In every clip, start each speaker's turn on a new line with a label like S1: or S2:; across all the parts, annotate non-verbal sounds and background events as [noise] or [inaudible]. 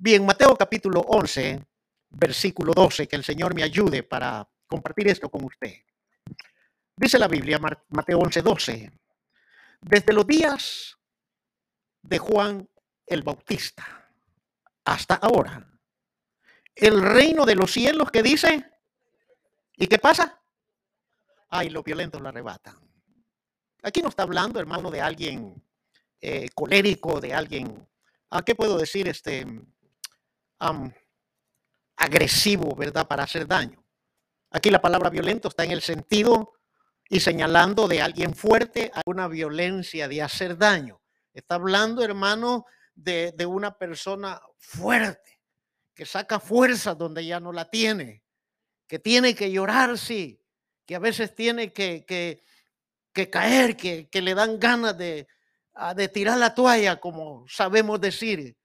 S1: Bien, Mateo capítulo 11, versículo 12, que el Señor me ayude para compartir esto con usted. Dice la Biblia, Mateo 11, 12, desde los días de Juan el Bautista hasta ahora, el reino de los cielos que dice, ¿y qué pasa? Ay, los violentos la arrebatan. Aquí no está hablando, hermano, de alguien eh, colérico, de alguien, ¿a qué puedo decir? Este, agresivo, ¿verdad? Para hacer daño. Aquí la palabra violento está en el sentido y señalando de alguien fuerte a una violencia de hacer daño. Está hablando, hermano, de, una persona fuerte, que saca fuerza donde ya no la tiene, que tiene que llorar, sí, que a veces tiene que, que, caer, que, que, le dan ganas de, de tirar la toalla, como sabemos decir,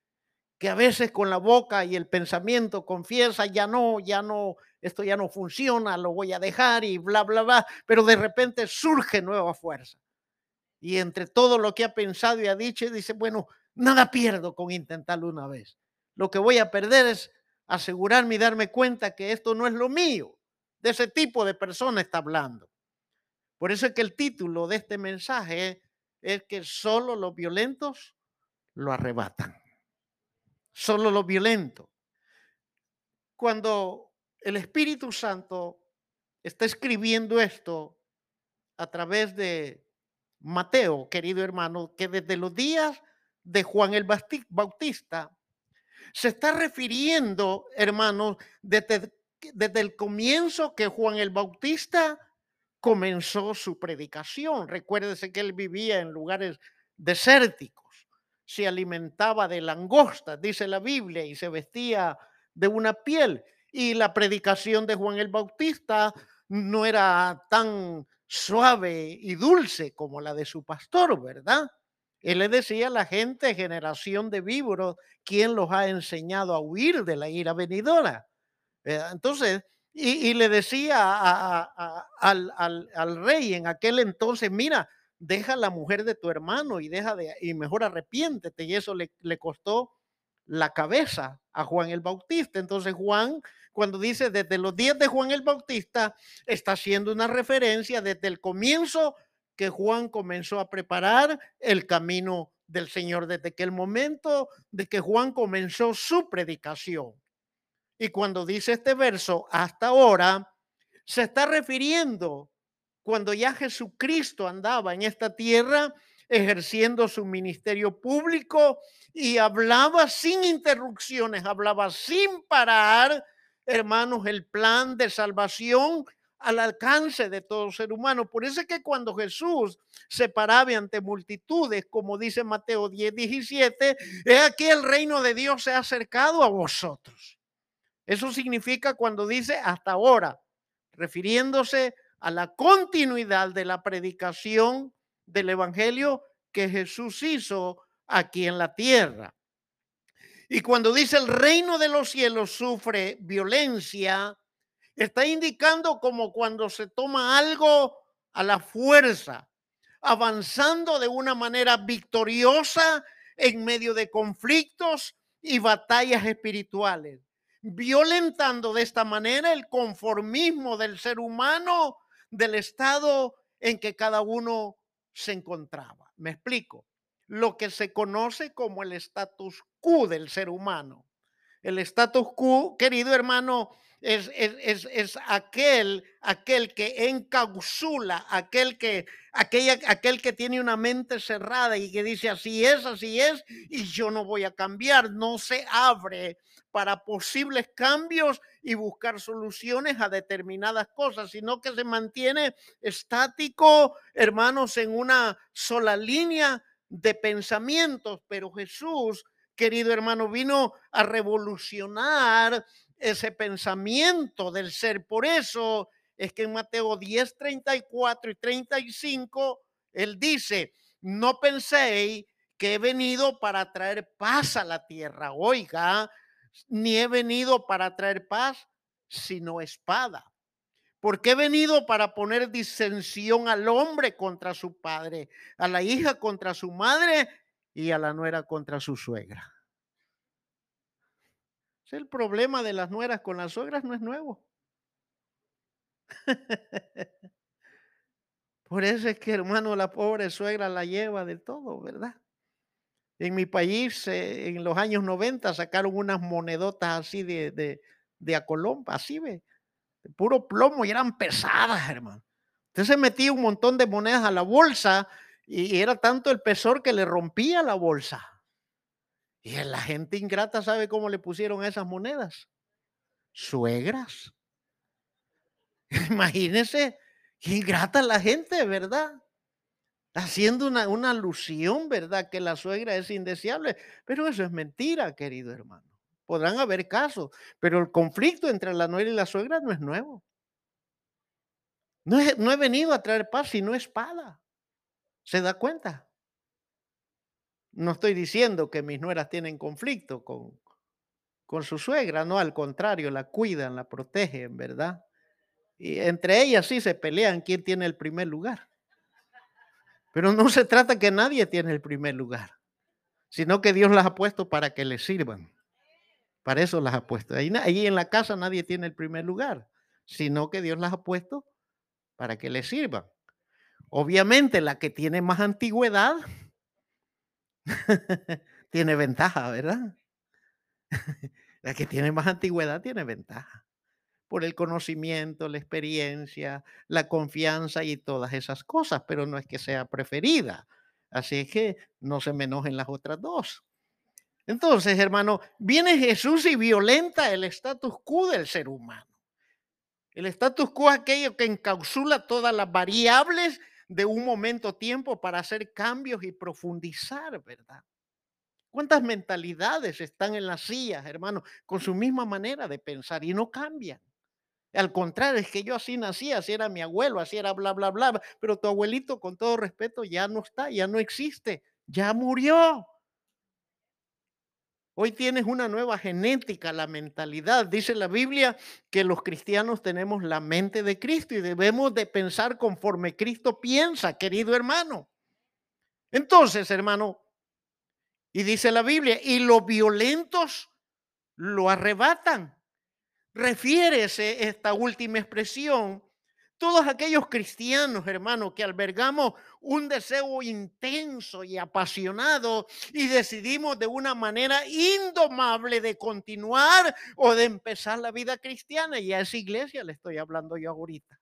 S1: que a veces con la boca y el pensamiento confiesa, ya no, ya no, esto ya no funciona, lo voy a dejar y bla, bla, bla, pero de repente surge nueva fuerza. Y entre todo lo que ha pensado y ha dicho, dice, bueno, nada pierdo con intentarlo una vez. Lo que voy a perder es asegurarme y darme cuenta que esto no es lo mío. De ese tipo de persona está hablando. Por eso es que el título de este mensaje es que solo los violentos lo arrebatan solo lo violento. Cuando el Espíritu Santo está escribiendo esto a través de Mateo, querido hermano, que desde los días de Juan el Bautista se está refiriendo, hermano, desde, desde el comienzo que Juan el Bautista comenzó su predicación. Recuérdese que él vivía en lugares desérticos se alimentaba de langosta, dice la Biblia, y se vestía de una piel. Y la predicación de Juan el Bautista no era tan suave y dulce como la de su pastor, ¿verdad? Él le decía a la gente, generación de víboros, ¿quién los ha enseñado a huir de la ira venidora? Entonces, y, le decía al, al rey en aquel entonces, mira, deja la mujer de tu hermano y deja de, y mejor arrepiéntete. Y eso le, le costó la cabeza a Juan el Bautista. Entonces Juan, cuando dice desde los días de Juan el Bautista, está haciendo una referencia desde el comienzo que Juan comenzó a preparar el camino del Señor, desde que el momento de que Juan comenzó su predicación. Y cuando dice este verso, hasta ahora, se está refiriendo cuando ya Jesucristo andaba en esta tierra ejerciendo su ministerio público y hablaba sin interrupciones, hablaba sin parar, hermanos, el plan de salvación al alcance de todo ser humano. Por eso es que cuando Jesús se paraba ante multitudes, como dice Mateo 10, 17, es aquí el reino de Dios se ha acercado a vosotros. Eso significa cuando dice hasta ahora, refiriéndose a la continuidad de la predicación del Evangelio que Jesús hizo aquí en la tierra. Y cuando dice el reino de los cielos sufre violencia, está indicando como cuando se toma algo a la fuerza, avanzando de una manera victoriosa en medio de conflictos y batallas espirituales, violentando de esta manera el conformismo del ser humano del estado en que cada uno se encontraba. Me explico. Lo que se conoce como el status quo del ser humano. El status quo, querido hermano, es, es, es, aquel, aquel que encausula, aquel que, aquella, aquel que tiene una mente cerrada y que dice así es, así es, y yo no voy a cambiar, no se abre para posibles cambios y buscar soluciones a determinadas cosas, sino que se mantiene estático, hermanos, en una sola línea de pensamientos. Pero Jesús, querido hermano, vino a revolucionar ese pensamiento del ser. Por eso es que en Mateo 10, 34 y 35, él dice, no penséis que he venido para traer paz a la tierra. Oiga, ni he venido para traer paz, sino espada. Porque he venido para poner disensión al hombre contra su padre, a la hija contra su madre y a la nuera contra su suegra. El problema de las nueras con las suegras no es nuevo. [laughs] Por eso es que, hermano, la pobre suegra la lleva de todo, ¿verdad? En mi país, eh, en los años 90, sacaron unas monedotas así de, de, acolompa, así, ve, de puro plomo y eran pesadas, hermano. Entonces metía un montón de monedas a la bolsa y, era tanto el pesor que le rompía la bolsa. Y la gente ingrata sabe cómo le pusieron a esas monedas. Suegras. [laughs] Imagínense, qué ingrata la gente, ¿verdad? Haciendo una, una alusión, ¿verdad? Que la suegra es indeseable. Pero eso es mentira, querido hermano. Podrán haber casos, pero el conflicto entre la nuera y la suegra no es nuevo. No he, no he venido a traer paz, sino espada. ¿Se da cuenta? No estoy diciendo que mis nueras tienen conflicto con, con su suegra, no, al contrario, la cuidan, la protegen, ¿verdad? Y entre ellas sí se pelean quién tiene el primer lugar. Pero no se trata que nadie tiene el primer lugar, sino que Dios las ha puesto para que les sirvan. Para eso las ha puesto. Ahí, en la casa nadie tiene el primer lugar, sino que Dios las ha puesto para que les sirvan. Obviamente la que tiene más antigüedad [laughs] tiene ventaja, ¿verdad? [laughs] la que tiene más antigüedad tiene ventaja por el conocimiento, la experiencia, la confianza y todas esas cosas, pero no es que sea preferida. Así es que no se me enojen las otras dos. Entonces, hermano, viene Jesús y violenta el status quo del ser humano. El status quo es aquello que encapsula todas las variables de un momento tiempo para hacer cambios y profundizar, ¿verdad? ¿Cuántas mentalidades están en las sillas, hermano, con su misma manera de pensar y no cambian? Al contrario, es que yo así nací, así era mi abuelo, así era bla, bla, bla, pero tu abuelito, con todo respeto, ya no está, ya no existe, ya murió. Hoy tienes una nueva genética, la mentalidad. Dice la Biblia que los cristianos tenemos la mente de Cristo y debemos de pensar conforme Cristo piensa, querido hermano. Entonces, hermano, y dice la Biblia, y los violentos lo arrebatan. Refiérese esta última expresión todos aquellos cristianos, hermanos, que albergamos un deseo intenso y apasionado y decidimos de una manera indomable de continuar o de empezar la vida cristiana. Y a esa iglesia le estoy hablando yo ahorita.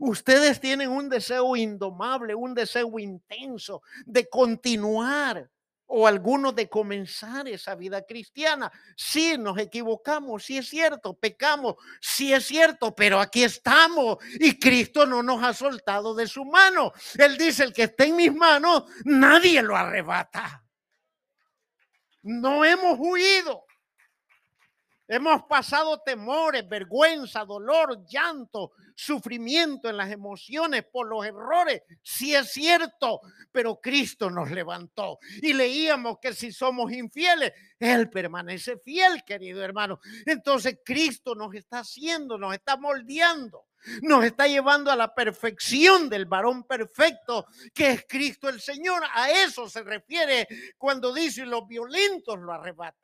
S1: Ustedes tienen un deseo indomable, un deseo intenso de continuar o algunos de comenzar esa vida cristiana. Sí, nos equivocamos, sí es cierto, pecamos, sí es cierto, pero aquí estamos y Cristo no nos ha soltado de su mano. Él dice, el que está en mis manos, nadie lo arrebata. No hemos huido. Hemos pasado temores, vergüenza, dolor, llanto, sufrimiento en las emociones por los errores. Sí es cierto, pero Cristo nos levantó. Y leíamos que si somos infieles, Él permanece fiel, querido hermano. Entonces Cristo nos está haciendo, nos está moldeando. Nos está llevando a la perfección del varón perfecto que es Cristo el Señor. A eso se refiere cuando dice los violentos lo arrebatan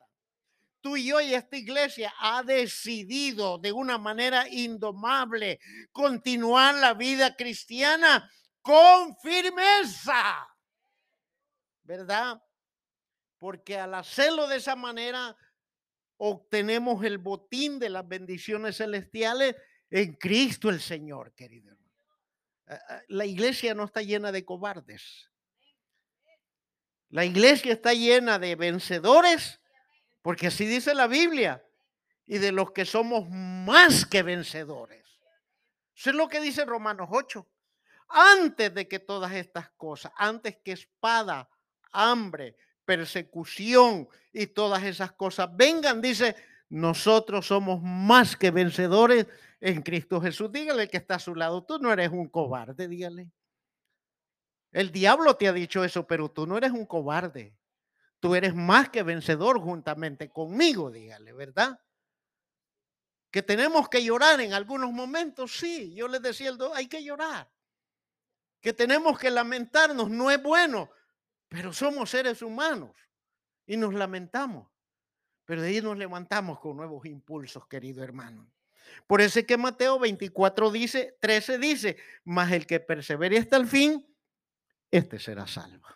S1: tú y yo y esta iglesia ha decidido de una manera indomable continuar la vida cristiana con firmeza. ¿Verdad? Porque al hacerlo de esa manera obtenemos el botín de las bendiciones celestiales en Cristo el Señor, querido hermano. Eh, eh, la iglesia no está llena de cobardes. La iglesia está llena de vencedores porque así dice la Biblia. Y de los que somos más que vencedores. Eso es lo que dice Romanos 8. Antes de que todas estas cosas, antes que espada, hambre, persecución y todas esas cosas vengan, dice, nosotros somos más que vencedores en Cristo Jesús. Dígale que está a su lado, tú no eres un cobarde, dígale. El diablo te ha dicho eso, pero tú no eres un cobarde. Tú eres más que vencedor juntamente conmigo, dígale, ¿verdad? Que tenemos que llorar en algunos momentos, sí. Yo les decía, hay que llorar. Que tenemos que lamentarnos, no es bueno, pero somos seres humanos y nos lamentamos. Pero de ahí nos levantamos con nuevos impulsos, querido hermano. Por eso es que Mateo 24 dice, 13 dice, mas el que persevere hasta el fin, este será salvo.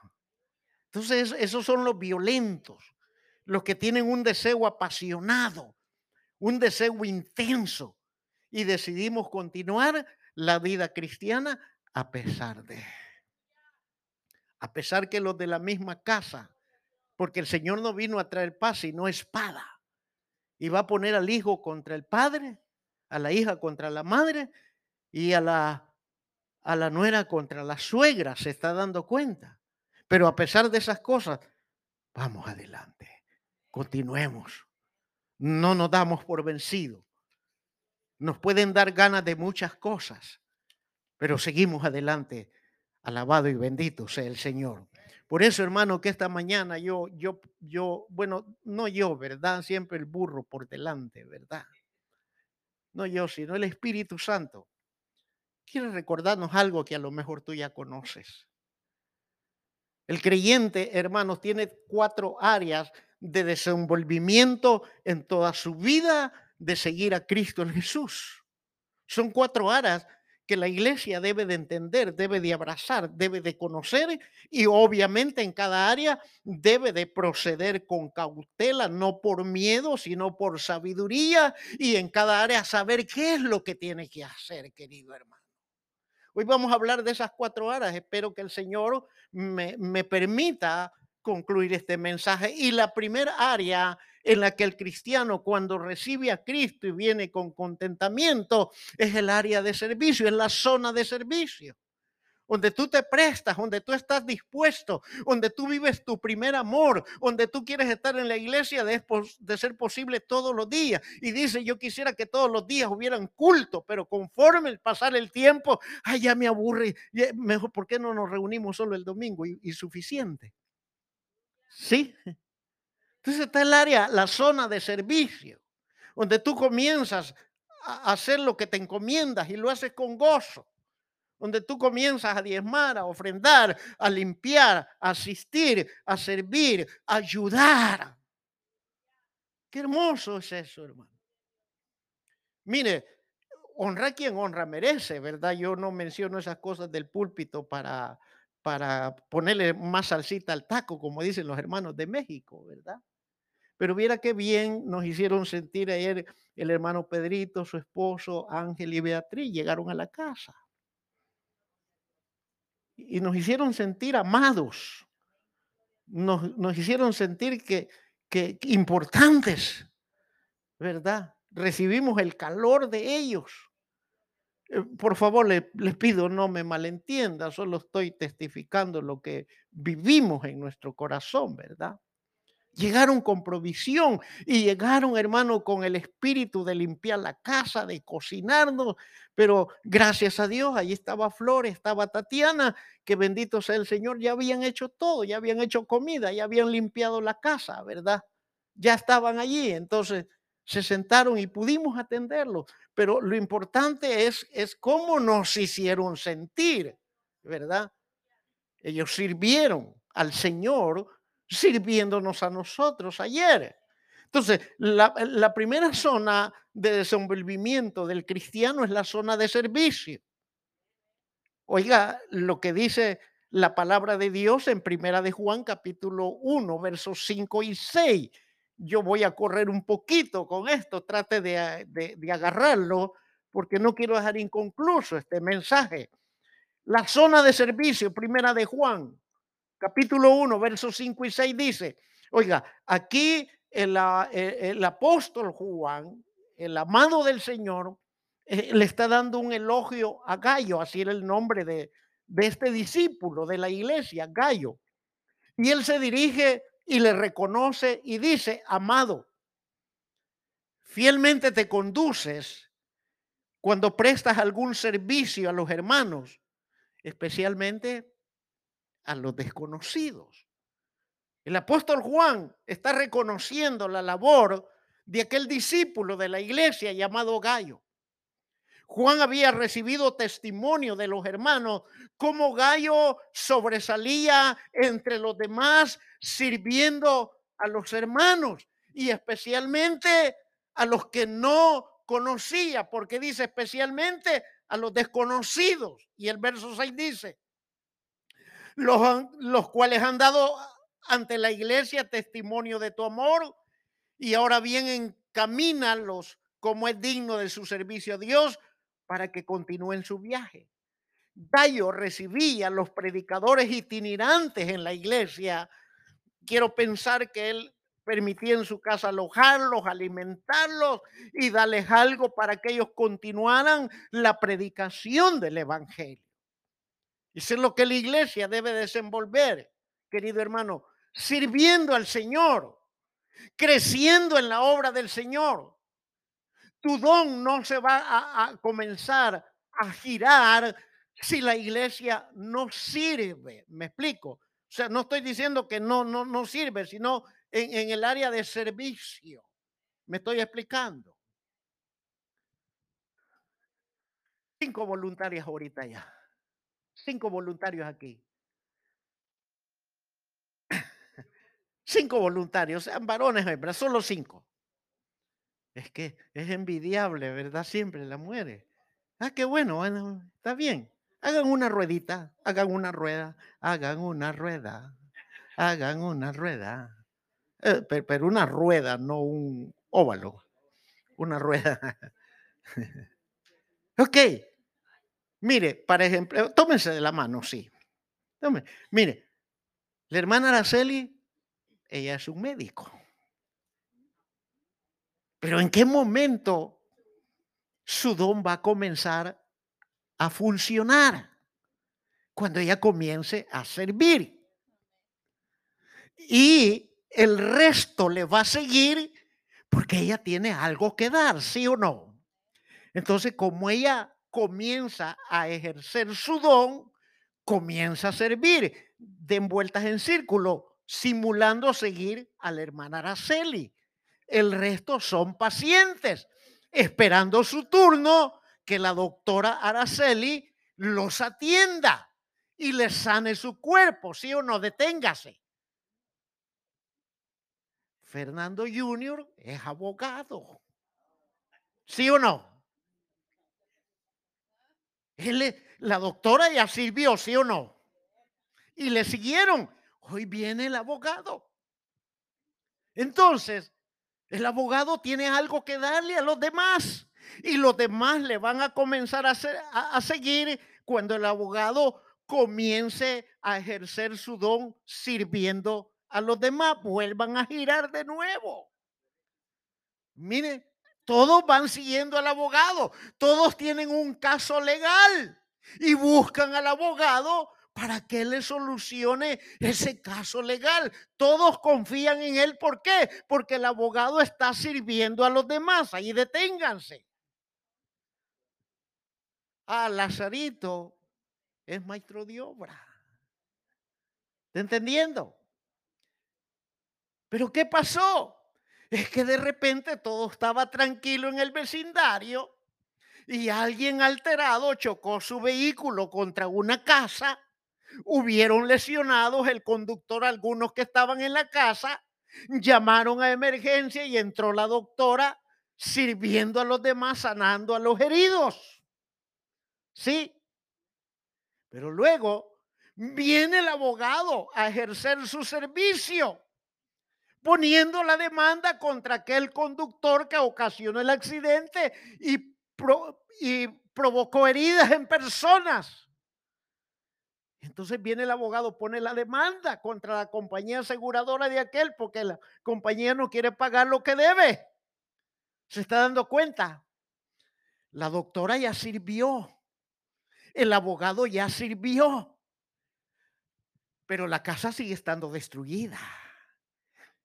S1: Entonces, esos son los violentos, los que tienen un deseo apasionado, un deseo intenso, y decidimos continuar la vida cristiana a pesar de, a pesar que los de la misma casa, porque el Señor no vino a traer paz, sino espada, y va a poner al hijo contra el padre, a la hija contra la madre y a la, a la nuera contra la suegra, se está dando cuenta. Pero a pesar de esas cosas, vamos adelante, continuemos, no nos damos por vencido. Nos pueden dar ganas de muchas cosas, pero seguimos adelante. Alabado y bendito sea el Señor. Por eso, hermano, que esta mañana yo, yo, yo, bueno, no yo, ¿verdad? Siempre el burro por delante, ¿verdad? No yo, sino el Espíritu Santo. Quiere recordarnos algo que a lo mejor tú ya conoces. El creyente, hermanos, tiene cuatro áreas de desenvolvimiento en toda su vida de seguir a Cristo en Jesús. Son cuatro áreas que la iglesia debe de entender, debe de abrazar, debe de conocer y obviamente en cada área debe de proceder con cautela, no por miedo, sino por sabiduría y en cada área saber qué es lo que tiene que hacer, querido hermano. Hoy vamos a hablar de esas cuatro áreas. Espero que el Señor me, me permita concluir este mensaje. Y la primera área en la que el cristiano cuando recibe a Cristo y viene con contentamiento es el área de servicio, es la zona de servicio donde tú te prestas, donde tú estás dispuesto, donde tú vives tu primer amor, donde tú quieres estar en la iglesia de, ser posible todos los días. Y dice, yo quisiera que todos los días hubieran culto, pero conforme el pasar el tiempo, ay, ya me aburre, mejor, ¿por qué no nos reunimos solo el domingo y, y suficiente? Sí. Entonces está el área, la zona de servicio, donde tú comienzas a hacer lo que te encomiendas y lo haces con gozo. Donde tú comienzas a diezmar, a ofrendar, a limpiar, a asistir, a servir, a ayudar. Qué hermoso es eso, hermano. Mire, honra quien honra merece, ¿verdad? Yo no menciono esas cosas del púlpito para, para ponerle más salsita al taco, como dicen los hermanos de México, ¿verdad? Pero viera qué bien nos hicieron sentir ayer el hermano Pedrito, su esposo, Ángel y Beatriz, llegaron a la casa. Y nos hicieron sentir amados. Nos, nos hicieron sentir que, que importantes, ¿verdad? Recibimos el calor de ellos. Eh, por favor, les, pido no me malentienda, solo estoy testificando lo que vivimos en nuestro corazón, ¿verdad? Llegaron con provisión y llegaron, hermano, con el espíritu de limpiar la casa, de cocinarnos. Pero gracias a Dios, allí estaba Flor, estaba Tatiana, que bendito sea el Señor, ya habían hecho todo, ya habían hecho comida, ya habían limpiado la casa, ¿verdad? Ya estaban allí. Entonces, se sentaron y pudimos atenderlo. Pero lo importante es, es cómo nos hicieron sentir, ¿verdad? Ellos sirvieron al Señor sirviéndonos a nosotros ayer. Entonces, la, primera [laughs] zona de desenvolvimiento del cristiano es la zona de servicio. Oiga, lo que dice la palabra de Dios en Primera de Juan capítulo 1, versos 5 y 6 yo voy a correr un poquito con esto, trate de, de, agarrarlo, porque no quiero dejar inconcluso este mensaje. La zona de servicio, primera de Juan, capítulo 1, versos 5 y 6 dice, oiga, aquí el, el, apóstol Juan, el amado del Señor, eh, le está dando un elogio a Gallo, así era el nombre de, de este discípulo de la iglesia, Gallo. Y él se dirige y le reconoce y dice, amado, fielmente te conduces cuando prestas algún servicio a los hermanos, especialmente a los desconocidos. El apóstol Juan está reconociendo la labor de aquel discípulo de la iglesia llamado Gallo. Juan había recibido testimonio de los hermanos, cómo Gallo sobresalía entre los demás sirviendo a los hermanos. y especialmente a los que no conocía, porque dice especialmente a los desconocidos. Y el verso 6 dice, los, los cuales han dado ante la iglesia testimonio de tu amor y ahora bien encamínalos como es digno de su servicio a Dios para que continúen su viaje. Gallo recibía a los predicadores itinerantes en la iglesia. Quiero pensar que él permitía en su casa alojarlos, alimentarlos y darles algo para que ellos continuaran la predicación del Evangelio. Eso es lo que la iglesia debe desenvolver, querido hermano, sirviendo al Señor, creciendo en la obra del Señor. Tu don no se va a, a comenzar a girar si la iglesia no sirve. ¿Me explico? O sea, no estoy diciendo que no, no, no sirve, sino en, en el área de servicio. Me estoy explicando. Cinco voluntarias ahorita ya. Cinco voluntarios aquí. Cinco voluntarios, sean varones, hembras, solo cinco. Es que es envidiable, ¿verdad? Siempre la muere. Ah, qué bueno, bueno, está bien. Hagan una ruedita, hagan una rueda, hagan una rueda, hagan una rueda. Eh, pero, una rueda, no un óvalo. Una rueda. [laughs] ok. Mire, para ejemplo, tómense de la mano, sí. Mire, la hermana Araceli, ella es un médico. Pero ¿en qué momento su don va a comenzar a funcionar? Cuando ella comience a servir. Y el resto le va a seguir porque ella tiene algo que dar, ¿sí o no? Entonces, como ella comienza a ejercer su don, comienza a servir, de envueltas en círculo, simulando seguir a la hermana Araceli. El resto son pacientes, esperando su turno que la doctora Araceli los atienda y les sane su cuerpo, ¿sí o no? Deténgase. Fernando Junior es abogado. ¿Sí o no? Él, la doctora ya sirvió, ¿sí o no? Y le siguieron. Hoy viene el abogado. Entonces, el abogado tiene algo que darle a los demás y los demás le van a comenzar a, a, seguir cuando el abogado comience a ejercer su don sirviendo a los demás, vuelvan a girar de nuevo. Mire, todos van siguiendo al abogado, todos tienen un caso legal y buscan al abogado para que le solucione ese caso legal. Todos confían en él. ¿Por qué? Porque el abogado está sirviendo a los demás. Ahí deténganse. Ah, Lazarito es maestro de obra. ¿Está entendiendo? Pero ¿qué pasó? Es que de repente todo estaba tranquilo en el vecindario y alguien alterado chocó su vehículo contra una casa hubieron lesionados, el conductor, algunos que estaban en la casa, llamaron a emergencia y entró la doctora sirviendo a los demás, sanando a los heridos. Sí. Pero luego viene el abogado a ejercer su servicio, poniendo la demanda contra aquel conductor que ocasionó el accidente y, provocó heridas en personas. Entonces viene el abogado, pone la demanda contra la compañía aseguradora de aquel porque la compañía no quiere pagar lo que debe. ¿Se está dando cuenta? La doctora ya sirvió. El abogado ya sirvió. Pero la casa sigue estando destruida.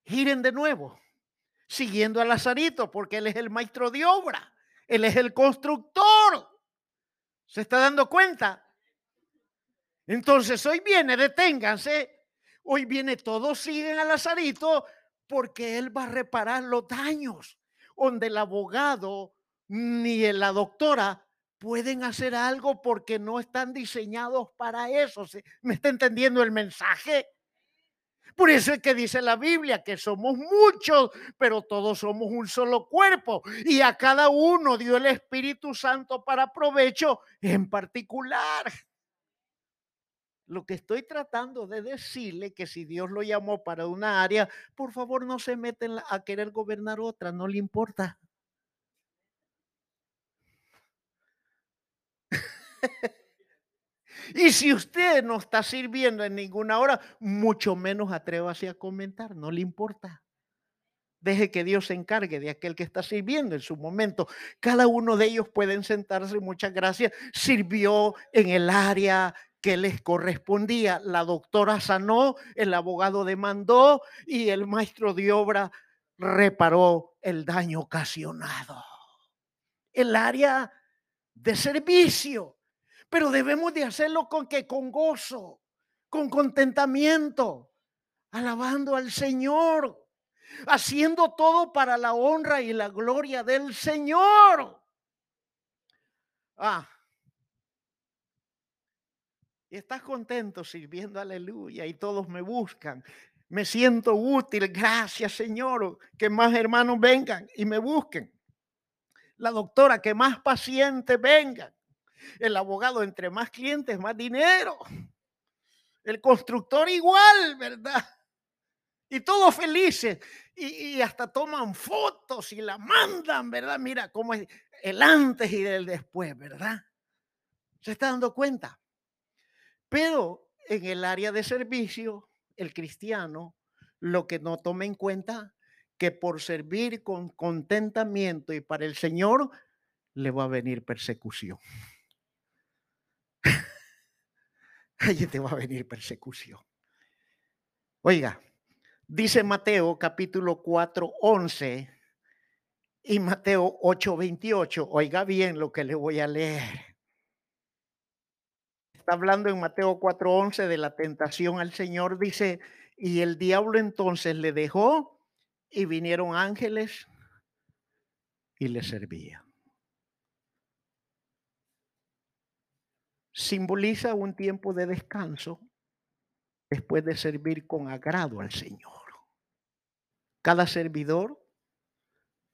S1: Giren de nuevo, siguiendo a Lazarito, porque él es el maestro de obra. Él es el constructor. ¿Se está dando cuenta? Entonces hoy viene, deténganse, hoy viene, todos siguen a Lazarito porque él va a reparar los daños, donde el abogado ni la doctora pueden hacer algo porque no están diseñados para eso. ¿Me está entendiendo el mensaje? Por eso es que dice la Biblia que somos muchos, pero todos somos un solo cuerpo. Y a cada uno dio el Espíritu Santo para provecho en particular. Lo que estoy tratando de decirle que si Dios lo llamó para una área, por favor no se meten a querer gobernar otra, no le importa. [laughs] y si usted no está sirviendo en ninguna hora, mucho menos atrévase a comentar, no le importa. Deje que Dios se encargue de aquel que está sirviendo en su momento. Cada uno de ellos pueden sentarse, muchas gracias. Sirvió en el área que les correspondía. La doctora sanó, el abogado demandó y el maestro de obra reparó el daño ocasionado. El área de servicio, pero debemos de hacerlo con que con gozo, con contentamiento, alabando al Señor, haciendo todo para la honra y la gloria del Señor. Ah, estás contento sirviendo, aleluya, y todos me buscan. Me siento útil, gracias Señor, que más hermanos vengan y me busquen. La doctora, que más pacientes vengan. El abogado, entre más clientes, más dinero. El constructor igual, ¿verdad? Y todos felices. Y, hasta toman fotos y la mandan, ¿verdad? Mira cómo es el antes y el después, ¿verdad? ¿Se está dando cuenta? Pero en el área de servicio, el cristiano lo que no toma en cuenta que por servir con contentamiento y para el Señor le va a venir persecución. Allí te va a venir persecución. Oiga, dice Mateo capítulo 4, 11 y Mateo 8, 28. Oiga bien lo que le voy a leer hablando en Mateo 4:11 de la tentación al Señor, dice, y el diablo entonces le dejó y vinieron ángeles y le servían. Simboliza un tiempo de descanso después de servir con agrado al Señor. Cada servidor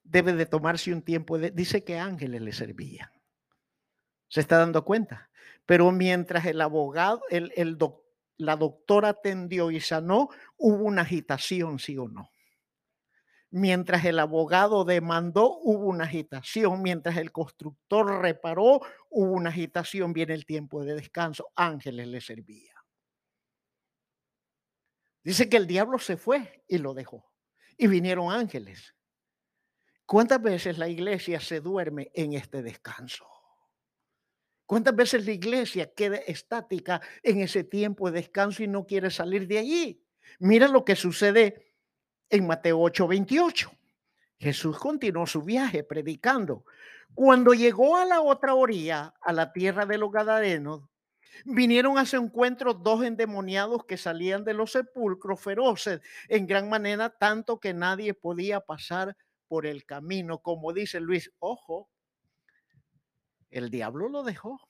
S1: debe de tomarse un tiempo de... Dice que ángeles le servían. ¿Se está dando cuenta? Pero mientras el abogado, el, la doctora atendió y sanó, hubo una agitación, sí o no. Mientras el abogado demandó, hubo una agitación. Mientras el constructor reparó, hubo una agitación. Viene el tiempo de descanso. Ángeles le servía. Dice que el diablo se fue y lo dejó. Y vinieron ángeles. ¿Cuántas veces la iglesia se duerme en este descanso? ¿Cuántas veces la iglesia queda estática en ese tiempo de descanso y no quiere salir de allí? Mira lo que sucede en Mateo 8, 28. Jesús continuó su viaje predicando. Cuando llegó a la otra orilla, a la tierra de los Gadarenos, vinieron a su encuentro dos endemoniados que salían de los sepulcros feroces en gran manera, tanto que nadie podía pasar por el camino. Como dice Luis, ojo, el diablo lo dejó.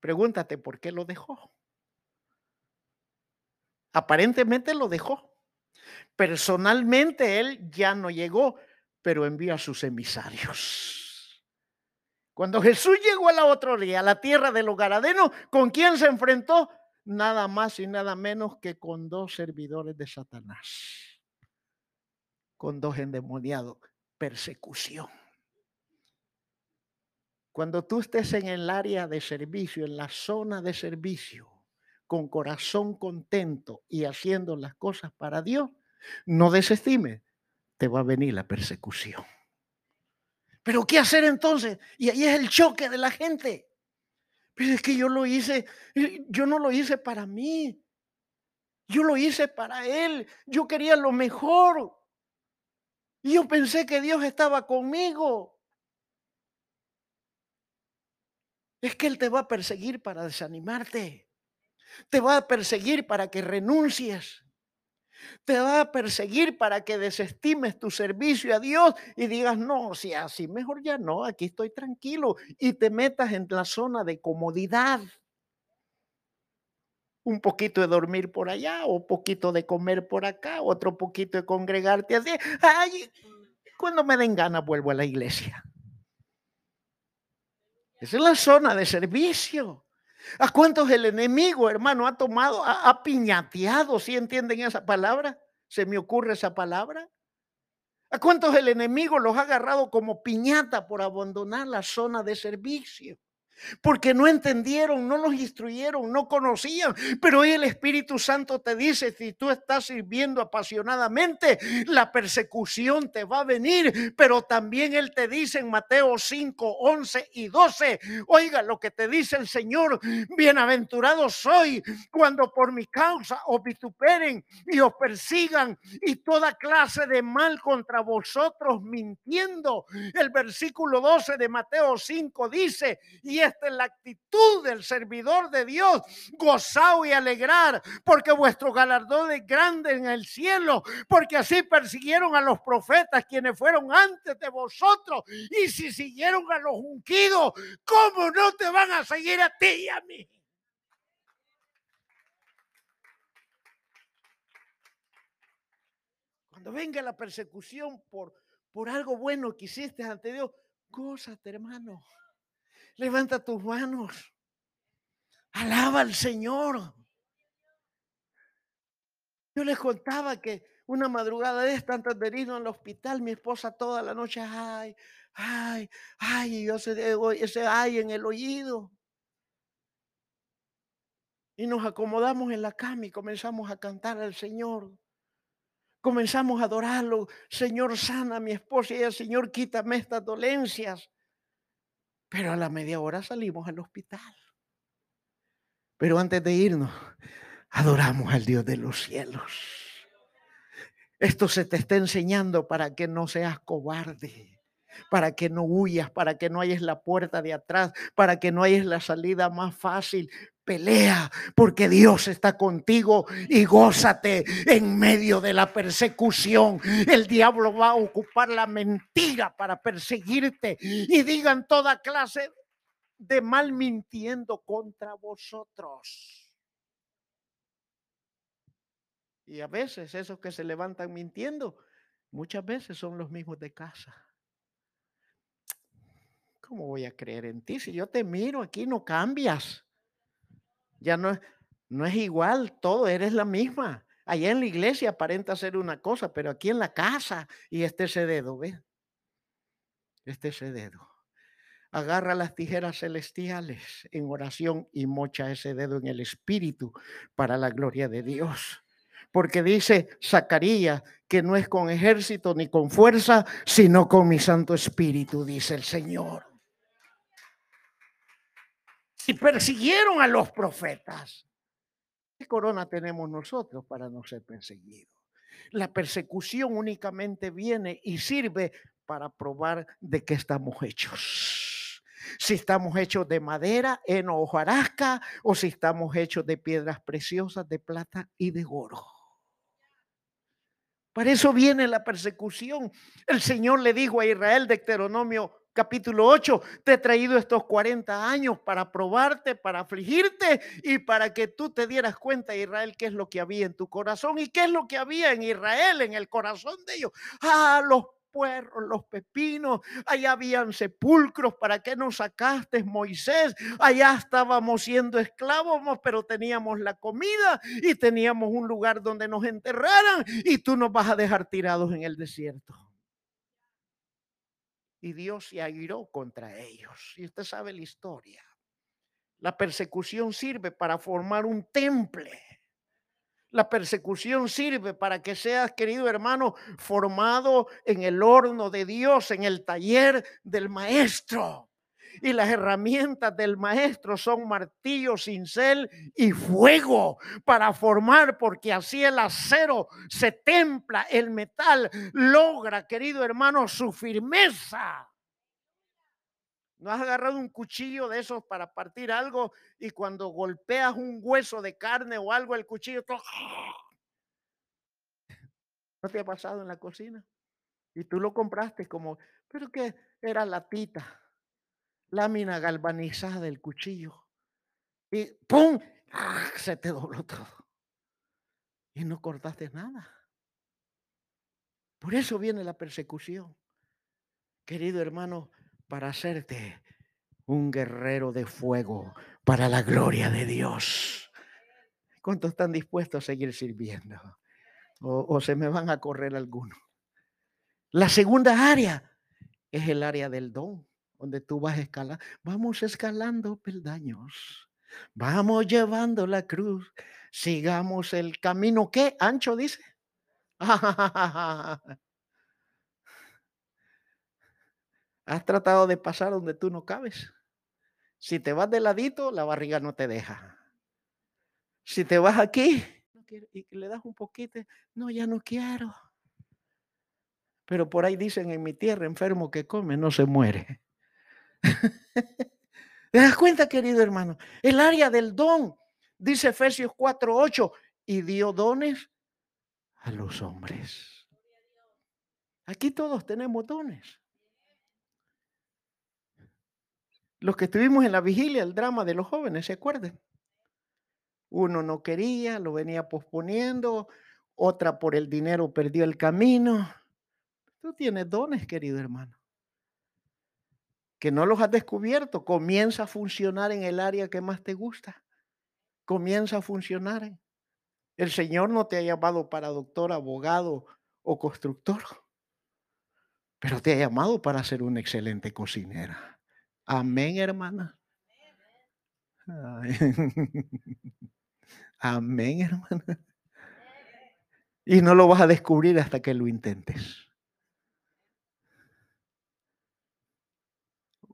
S1: Pregúntate por qué lo dejó. Aparentemente lo dejó. Personalmente él ya no llegó, pero envió a sus emisarios. Cuando Jesús llegó a la otra orilla, a la tierra de los Garadenos, ¿con quién se enfrentó? Nada más y nada menos que con dos servidores de Satanás, con dos endemoniados. Persecución. Cuando tú estés en el área de servicio, en la zona de servicio, con corazón contento y haciendo las cosas para Dios, no desestime, te va a venir la persecución. Pero ¿qué hacer entonces? Y ahí es el choque de la gente. Pero es que yo lo hice, eh, yo no lo hice para mí. Yo lo hice para Él. Yo quería lo mejor. Y yo pensé que Dios estaba conmigo. Es que Él te va a perseguir para desanimarte. Te va a perseguir para que renuncies. Te va a perseguir para que desestimes tu servicio a Dios y digas, no, si así mejor ya no, aquí estoy tranquilo y te metas en la zona de comodidad. un poquito de dormir por allá, o poquito de comer por acá, otro poquito de congregarte así. Cuando me den ganas vuelvo a la iglesia. Esa es la zona de servicio. ¿A cuántos el enemigo, hermano, ha tomado, ha, piñateado? ¿Sí entienden esa palabra? ¿Se me ocurre esa palabra? ¿A cuántos el enemigo los ha agarrado como piñata por abandonar la zona de servicio? Porque no entendieron, no los instruyeron, no conocían. Pero hoy el Espíritu Santo te dice, si tú estás sirviendo apasionadamente, la persecución te va a venir. Pero también Él te dice en Mateo 5, 11 y 12, oiga lo que te dice el Señor, bienaventurado soy cuando por mi causa os vituperen y os persigan y toda clase de mal contra vosotros mintiendo. El versículo 12 de Mateo 5 dice, y esta es la actitud del servidor de Dios, gozado y alegrar, porque vuestro galardón es grande en el cielo, porque así persiguieron a los profetas quienes fueron antes de vosotros, y si siguieron a los ungidos, ¿cómo no te van a seguir a ti y a mí? Cuando venga la persecución por, por algo bueno que hiciste ante Dios, gózate, hermano. Levanta tus manos. Alaba al Señor. Yo les contaba que una madrugada de esta, antes de irnos al hospital, mi esposa toda la noche, ay, ay, ay, yo se ese ay en el oído. Y nos acomodamos en la cama y comenzamos a cantar al Señor. Comenzamos a adorarlo. Señor, sana a mi esposa y el Señor, quítame estas dolencias. Pero a la media hora salimos al hospital. Pero antes de irnos, [laughs] adoramos al Dios de los cielos. Esto se te está enseñando para que no seas cobarde, para que no huyas, para que no hayas la puerta de atrás, para que no hayas la salida más fácil, Pelea porque Dios está contigo y gózate en medio de la persecución. El diablo va a ocupar la mentira para perseguirte y digan toda clase de mal mintiendo contra vosotros. Y a veces esos que se levantan mintiendo, muchas veces son los mismos de casa. ¿Cómo voy a creer en ti si yo te miro aquí no cambias? Ya no, no es igual, todo eres la misma. Allá en la iglesia aparenta ser una cosa, pero aquí en la casa, y este ese dedo, ¿ve? Este ese dedo. Agarra las tijeras celestiales en oración y mocha ese dedo en el espíritu para la gloria de Dios. Porque dice Zacarías que no es con ejército ni con fuerza, sino con mi Santo Espíritu, dice el Señor. Si persiguieron a los profetas, ¿qué corona tenemos nosotros para no ser perseguidos? La persecución únicamente viene y sirve para probar de qué estamos hechos. Si estamos hechos de madera, en hojarasca, o si estamos hechos de piedras preciosas, de plata y de oro. Para eso viene la persecución. El Señor le dijo a Israel de Deuteronomio capítulo 8, te he traído estos 40 años para probarte, para afligirte y para que tú te dieras cuenta, Israel, qué es lo que había en tu corazón y qué es lo que había en Israel, en el corazón de ellos. Ah, los puerros, los pepinos, allá habían sepulcros, ¿para qué nos sacaste, Moisés? Allá estábamos siendo esclavos, pero teníamos la comida y teníamos un lugar donde nos enterraran y tú nos vas a dejar tirados en el desierto y Dios se airó contra ellos. Y usted sabe la historia. La persecución sirve para formar un temple. La persecución sirve para que seas, querido hermano, formado en el horno de Dios, en el taller del maestro. Y las herramientas del maestro son martillo, cincel y fuego para formar, porque así el acero se templa, el metal logra, querido hermano, su firmeza. ¿No has agarrado un cuchillo de esos para partir algo y cuando golpeas un hueso de carne o algo, el cuchillo... [laughs] ¿No te ha pasado en la cocina? Y tú lo compraste como, pero que era latita lámina galvanizada del cuchillo. Y ¡pum! ¡ah! se te dobló todo. Y no cortaste nada. Por eso viene la persecución. Querido hermano, para hacerte un guerrero de fuego para la gloria de Dios. ¿Cuántos están dispuestos a seguir sirviendo? O, se me van a correr algunos. La segunda área es el área del don, donde tú vas a escalar. Vamos escalando peldaños. Vamos llevando la cruz. Sigamos el camino. ¿Qué? Ancho dice. [laughs] Has tratado de pasar donde tú no cabes. Si te vas de ladito, la barriga no te deja. Si te vas aquí y le das un poquito, no, ya no quiero. Pero por ahí dicen en mi tierra, enfermo que come no se muere. [laughs] ¿Te das cuenta, querido hermano? El área del don, dice Efesios 4:8, y dio dones a los hombres. Aquí todos tenemos dones. Los que estuvimos en la vigilia, el drama de los jóvenes, ¿se acuerdan? Uno no quería, lo venía posponiendo, otra por el dinero perdió el camino. Tú tienes dones, querido hermano, que no los has descubierto. Comienza a funcionar en el área que más te gusta. Comienza a funcionar. El Señor no te ha llamado para doctor, abogado o constructor, [laughs] pero te ha llamado para ser una excelente cocinera. Amén, hermana. [laughs] Amén, hermana. Y no lo vas a descubrir hasta que lo intentes.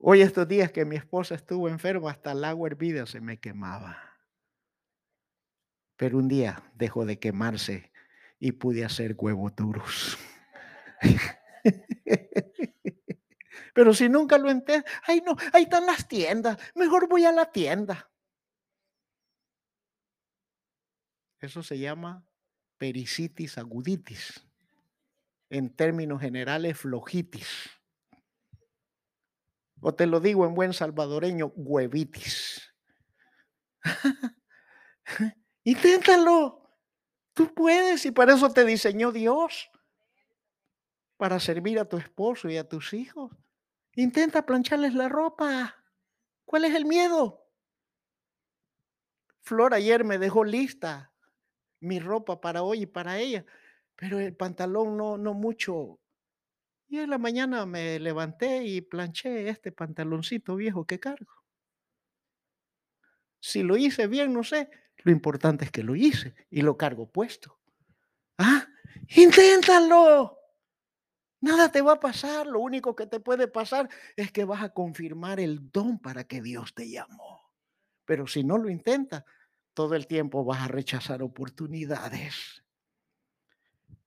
S1: Hoy estos días que mi esposa estuvo enferma, hasta el agua hervida se me quemaba. Pero un día dejó de quemarse y pude hacer huevos duros. [laughs] Pero si nunca lo entiendes, ay no, ahí están las tiendas, mejor voy a la tienda. Eso se llama pericitis aguditis. En términos generales, flojitis. O te lo digo en buen salvadoreño, huevitis. [laughs] Inténtalo. Tú puedes y para eso te diseñó Dios. Para servir a tu esposo y a tus hijos. Intenta plancharles la ropa. ¿Cuál es el miedo? Flor ayer me dejó lista mi ropa para hoy y para ella, pero el pantalón no, no mucho. Y en la mañana me levanté y planché este pantaloncito viejo que cargo. Si lo hice bien, no sé. Lo importante es que lo hice y lo cargo puesto. Ah, inténtalo. Nada te va a pasar, lo único que te puede pasar es que vas a confirmar el don para que Dios te llamó. Pero si no lo intentas, todo el tiempo vas a rechazar oportunidades.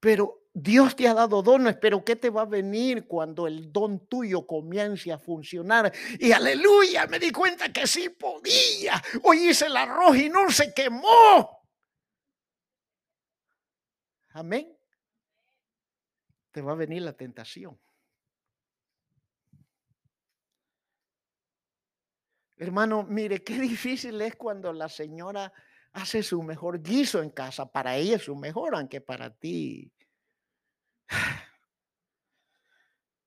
S1: Pero Dios te ha dado dones, pero ¿qué te va a venir cuando el don tuyo comience a funcionar? Y aleluya, me di cuenta que sí podía. Hoy hice el arroz y no se quemó. Amén te va a venir la tentación. Hermano, mire, qué difícil es cuando la señora hace su mejor guiso en casa. Para ella es su mejor, aunque para ti.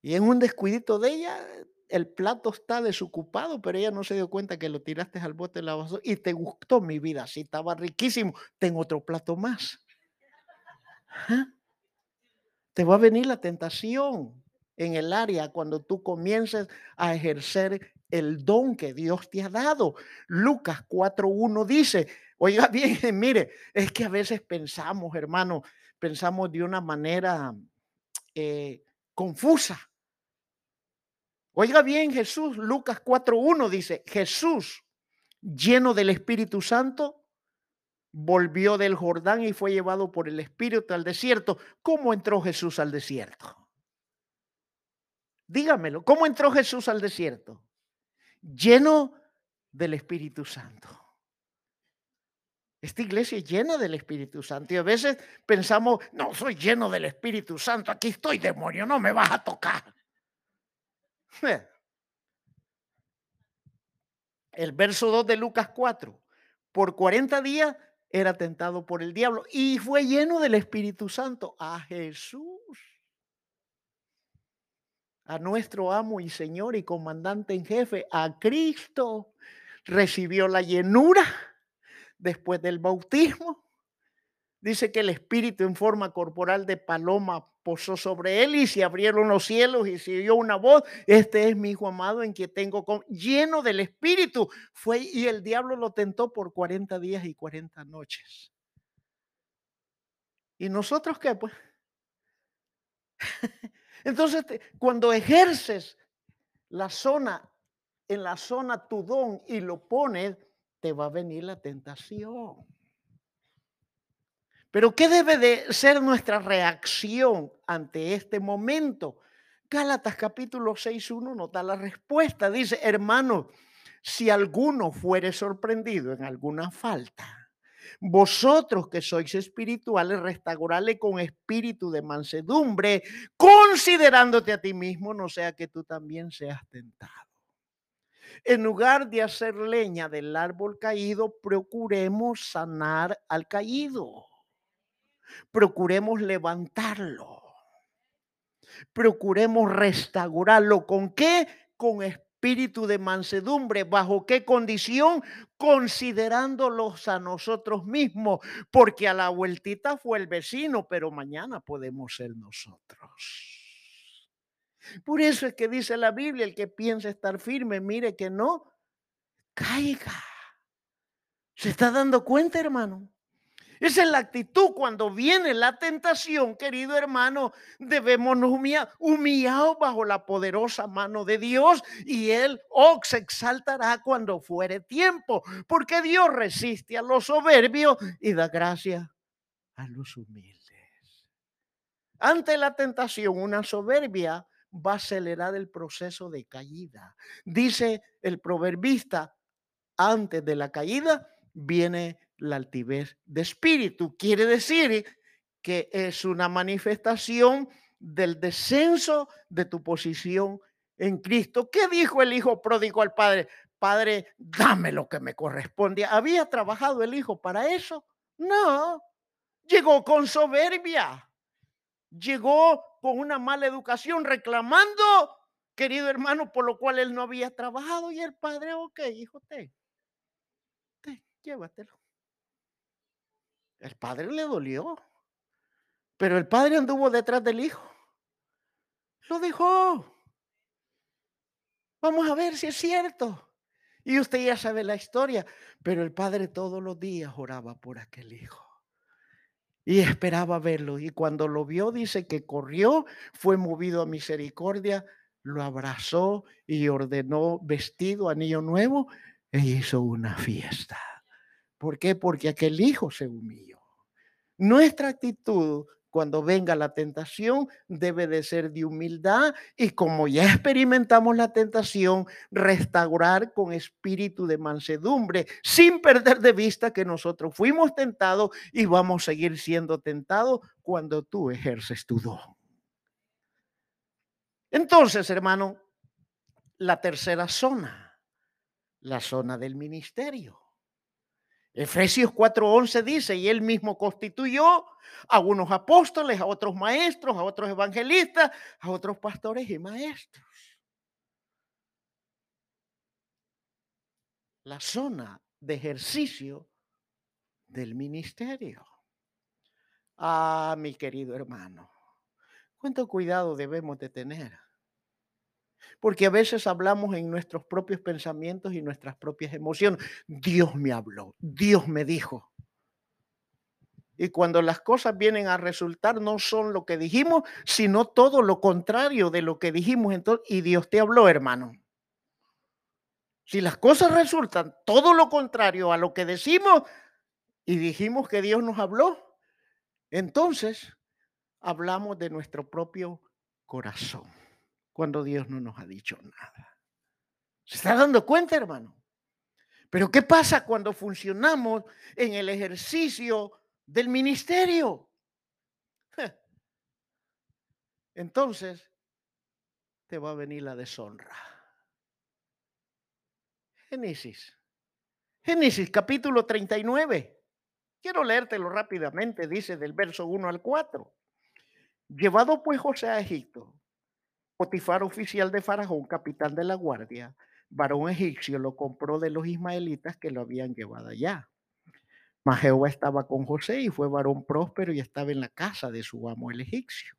S1: Y en un descuidito de ella, el plato está desocupado, pero ella no se dio cuenta que lo tiraste al bote de la y te gustó mi vida. Sí, estaba riquísimo. Tengo otro plato más. Te va a venir la tentación en el área cuando tú comiences a ejercer el don que Dios te ha dado. Lucas 4.1 dice, oiga bien, [laughs] mire, es que a veces pensamos, hermano, pensamos de una manera eh, confusa. Oiga bien, Jesús, Lucas 4.1 dice, Jesús, lleno del Espíritu Santo, volvió del Jordán y fue llevado por el Espíritu al desierto. ¿Cómo entró Jesús al desierto? Dígamelo, ¿cómo entró Jesús al desierto? Lleno del Espíritu Santo. Esta iglesia es llena del Espíritu Santo y a veces pensamos, no, soy lleno del Espíritu Santo, aquí estoy demonio, no me vas a tocar. El verso 2 de Lucas 4 por 40 días era tentado por el diablo y fue lleno del Espíritu Santo a Jesús, a nuestro amo y Señor y comandante en jefe, a Cristo. Recibió la llenura después del bautismo dice que el espíritu en forma corporal de paloma posó sobre él y se abrieron los cielos y se oyó una voz, este es mi hijo amado en que tengo con... lleno del espíritu. Fue y el diablo lo tentó por 40 días y 40 noches. ¿Y nosotros qué? Pues [laughs] entonces cuando ejerces la zona en la zona tu don y lo pones, te va a venir la tentación. Pero ¿qué debe de ser nuestra reacción ante este momento? Gálatas capítulo 6.1 nos da la respuesta. Dice, hermano, si alguno fuere sorprendido en alguna falta, vosotros que sois espirituales, restaurarle con espíritu de mansedumbre, considerándote a ti mismo, no sea que tú también seas tentado. En lugar de hacer leña del árbol caído, procuremos sanar al caído procuremos levantarlo. Procuremos restaurarlo. ¿Con qué? Con espíritu de mansedumbre. ¿Bajo qué condición? Considerándolos a nosotros mismos, porque a la vueltita fue el vecino, pero mañana podemos ser nosotros. Por eso es que dice la Biblia, el que piensa estar firme, mire que no caiga. ¿Se está dando cuenta, hermano? Esa es la actitud cuando viene la tentación, querido hermano. Debemos humillar, humillados bajo la poderosa mano de Dios y Él oh, se exaltará cuando fuere tiempo, porque Dios resiste a los soberbios y da gracia a los humildes. Ante la tentación, una soberbia va a acelerar el proceso de caída. Dice el proverbista, antes de la caída viene la altivez de espíritu. Quiere decir que es una manifestación del descenso de tu posición en Cristo. ¿Qué dijo el hijo pródigo al padre? Padre, dame lo que me corresponde. ¿Había trabajado el hijo para eso? No. Llegó con soberbia. Llegó con una mala educación reclamando, querido hermano, por lo cual él no había trabajado. Y el padre, ok, hijo, te, te llévatelo. El padre le dolió. Pero el padre anduvo detrás del hijo. Lo dejó. Vamos a ver si es cierto. Y usted ya sabe la historia. Pero el padre todos los días oraba por aquel hijo. Y esperaba verlo. Y cuando lo vio, dice que corrió, fue movido a misericordia, lo abrazó y ordenó vestido, anillo nuevo, e hizo una fiesta. ¿Por qué? Porque aquel hijo se humilló. Nuestra actitud cuando venga la tentación debe de ser de humildad y como ya [laughs] experimentamos la tentación, restaurar con espíritu de mansedumbre, sin perder de vista que nosotros fuimos tentados y vamos a seguir siendo tentados cuando tú ejerces tu don. Entonces, hermano, la tercera zona, la zona del ministerio. Efesios 4:11 dice, y él mismo constituyó a unos apóstoles, a otros maestros, a otros evangelistas, a otros pastores y maestros. La zona de ejercicio del ministerio. Ah, mi querido hermano, cuánto cuidado debemos de tener porque a veces hablamos en nuestros propios pensamientos y nuestras propias emociones. Dios me habló, Dios me dijo. Y cuando las cosas vienen a resultar, no son lo que dijimos, sino todo lo contrario de lo que dijimos. Entonces, y Dios te habló, hermano. Si las cosas resultan todo lo contrario a lo que decimos y dijimos que Dios nos habló, entonces hablamos de nuestro propio corazón cuando Dios no nos ha dicho nada. ¿Se está dando cuenta, hermano? Pero ¿qué pasa cuando funcionamos en el ejercicio del ministerio? Entonces te va a venir la deshonra. Génesis Génesis capítulo 39. Quiero leértelo rápidamente, dice del verso 1 al 4. Llevado pues José a Egipto, Potifar, oficial de Faraón, capitán de la guardia, varón egipcio, lo compró de los ismaelitas que lo habían llevado allá. Mas Jehová estaba con José y fue varón próspero y estaba en la casa de su amo el egipcio.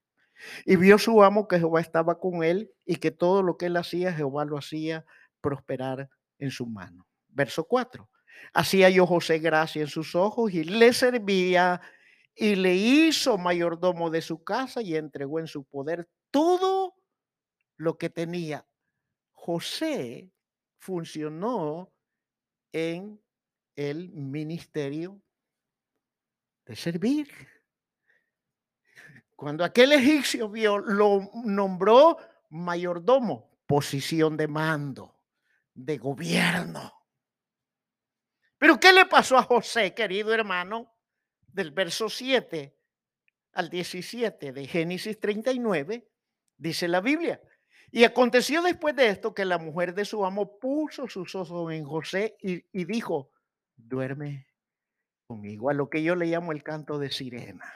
S1: Y vio su amo que Jehová estaba con él y que todo lo que él hacía, Jehová lo hacía prosperar en su mano. Verso 4. Hacía yo José gracia en sus ojos y le servía y le hizo mayordomo de su casa y entregó en su poder todo lo que tenía. José funcionó en el ministerio de servir. Cuando aquel egipcio vio, lo nombró mayordomo, posición de mando, de gobierno. Pero ¿qué le pasó a José, querido hermano? Del verso 7 al 17 de Génesis 39, dice la Biblia. Y aconteció después de esto que la mujer de su amo puso sus ojos en José y, dijo, duerme conmigo, a lo que yo le llamo el canto de sirena.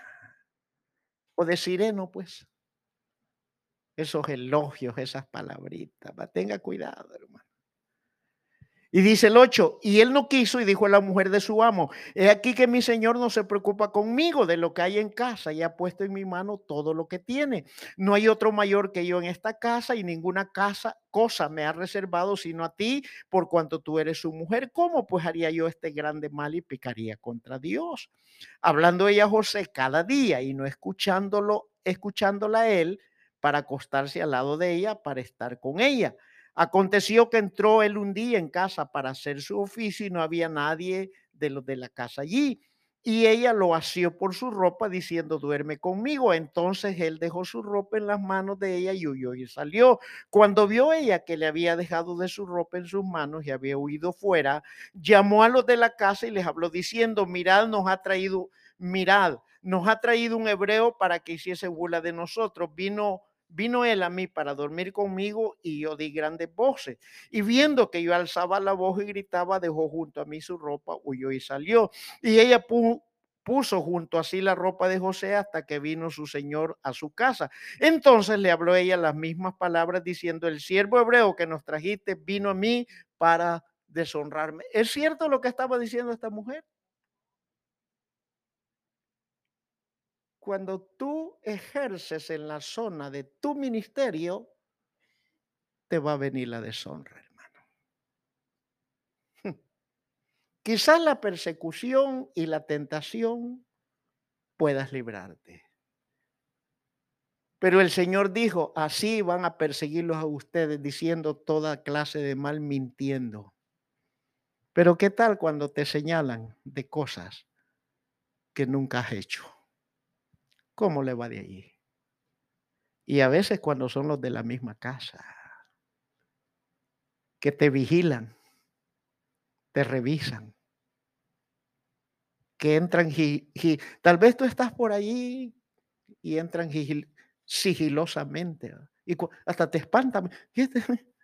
S1: O de sireno, pues. Esos elogios, esas palabritas. Tenga cuidado, hermano. Y dice el 8, y él no quiso y dijo a la mujer de su amo, es aquí que mi señor no se preocupa conmigo de lo que hay en casa y ha puesto en mi mano todo lo que tiene. No hay otro mayor que yo en esta casa y ninguna casa, cosa me ha reservado sino a ti por cuanto tú eres su mujer. ¿Cómo pues haría yo este grande mal y picaría contra Dios? Hablando ella a José cada día y no escuchándolo, escuchándola a él para acostarse al lado de ella, para estar con ella. Aconteció que entró él un día en casa para hacer su oficio y no había nadie de los de la casa allí. Y ella lo asió por su ropa diciendo, duerme conmigo. Entonces él dejó su ropa en las manos de ella y huyó y salió. Cuando vio ella que le había dejado de su ropa en sus manos y había huido fuera, llamó a los de la casa y les habló diciendo, mirad, nos ha traído, mirad, nos ha traído un hebreo para que hiciese burla de nosotros. Vino Vino él a mí para dormir conmigo y yo di grandes voces. Y viendo que yo alzaba la voz y gritaba, dejó junto a mí su ropa, huyó y salió. Y ella puso junto a sí la ropa de José hasta que vino su señor a su casa. Entonces le habló ella las mismas palabras diciendo, el siervo hebreo que nos trajiste vino a mí para deshonrarme. ¿Es cierto lo que estaba diciendo esta mujer? Cuando tú ejerces en la zona de tu ministerio, te va a venir la deshonra, hermano. [laughs] Quizás la persecución y la tentación puedas librarte. Pero el Señor dijo, así van a perseguirlos a ustedes diciendo toda clase de mal mintiendo. Pero ¿qué tal cuando te señalan de cosas que nunca has hecho? ¿Cómo le va de allí? Y a veces cuando son los de la misma casa, que te vigilan, te revisan, que entran, tal vez tú estás por allí y entran sigilosamente y hasta te espantan. [laughs]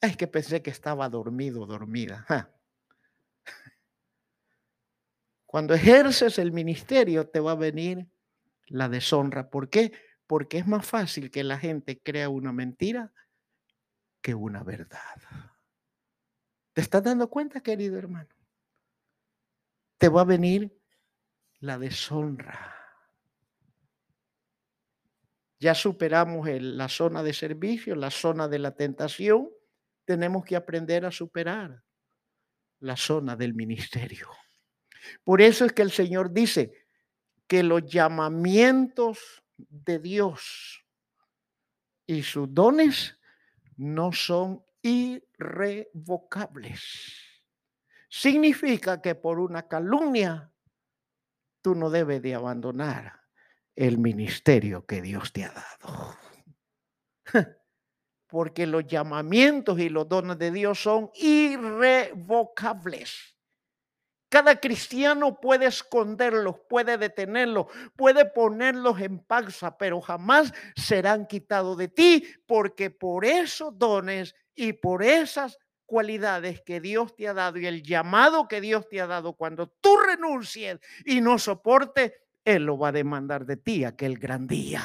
S1: Es que pensé que estaba dormido, dormida. Cuando ejerces el ministerio te va a venir la deshonra. ¿Por qué? Porque es más fácil que la gente crea una mentira que una verdad. ¿Te estás dando cuenta, querido hermano? Te va a venir la deshonra. Ya superamos la zona de servicio, la zona de la tentación. Tenemos que aprender a superar la zona del ministerio. Por eso es que el Señor dice que los llamamientos de Dios y sus dones no son irrevocables. Significa que por una calumnia tú no debes de abandonar el ministerio que Dios te ha dado. [laughs] Porque los llamamientos y los dones de Dios son irrevocables. Cada cristiano puede esconderlos, puede detenerlos, puede ponerlos en pausa, pero jamás serán quitados de ti, porque por esos dones y por esas cualidades que Dios te ha dado y el llamado que Dios te ha dado, cuando tú renuncies y no soportes, Él lo va a demandar de ti aquel gran día.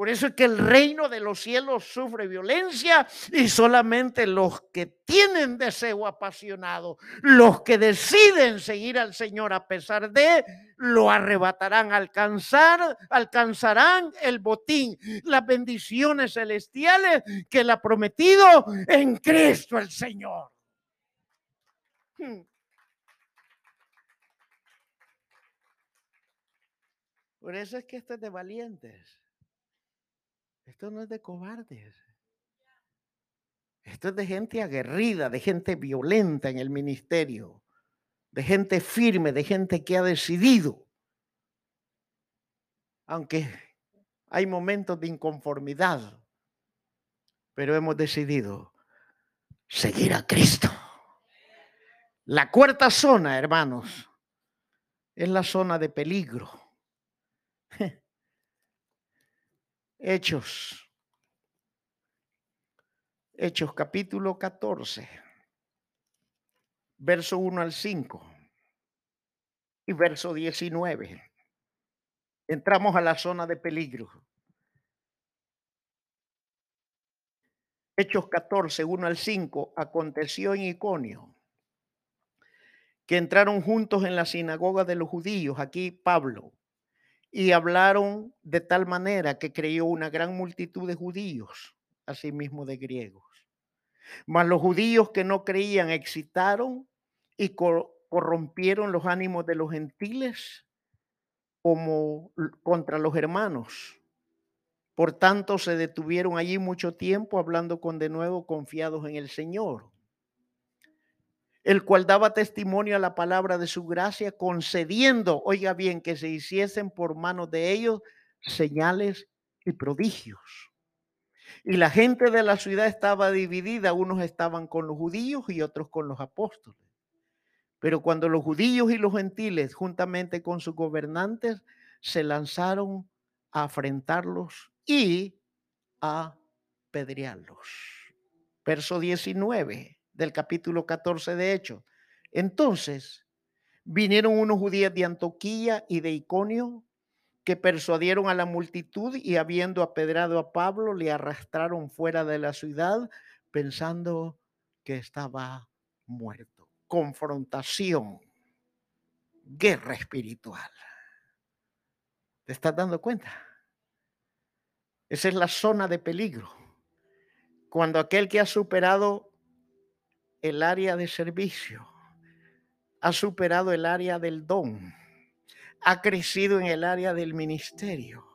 S1: Por eso es que el reino de los cielos sufre violencia y solamente los que tienen deseo apasionado, los que deciden seguir al Señor a pesar de, lo arrebatarán, alcanzar, alcanzarán el botín, las bendiciones celestiales que Él ha prometido en Cristo el Señor. Hmm. Por eso es que esto es de valientes. Esto no es de cobardes. Esto es de gente aguerrida, de gente violenta en el ministerio, de gente firme, de gente que ha decidido. Aunque hay momentos de inconformidad, pero hemos decidido seguir a Cristo. La cuarta zona, hermanos, es la zona de peligro. [laughs] Hechos. Hechos capítulo 14, verso 1 al 5 y verso 19. Entramos a la zona de peligro. Hechos 14, 1 al 5, aconteció en Iconio que entraron juntos en la sinagoga de los judíos, aquí Pablo, y hablaron de tal manera que creyó una gran multitud de judíos, asimismo de griegos. Mas los judíos que no creían excitaron y corrompieron los ánimos de los gentiles como contra los hermanos. Por tanto, se detuvieron allí mucho tiempo hablando con de nuevo confiados en el Señor el cual daba testimonio a la palabra de su gracia, concediendo, oiga bien, que se hiciesen por manos de ellos señales y prodigios. Y la gente de la ciudad estaba dividida, unos estaban con los judíos y otros con los apóstoles. Pero cuando los judíos y los gentiles, juntamente con sus gobernantes, se lanzaron a afrentarlos y a pedrearlos. Verso 19 del capítulo 14 de Hechos. Entonces vinieron unos judíos de Antoquía y de Iconio que persuadieron a la multitud y habiendo apedrado a Pablo le arrastraron fuera de la ciudad pensando que estaba muerto. Confrontación, guerra espiritual. ¿Te estás dando cuenta? Esa es la zona de peligro. Cuando aquel que ha superado el área de servicio, ha superado el área del don, ha crecido en el área del ministerio.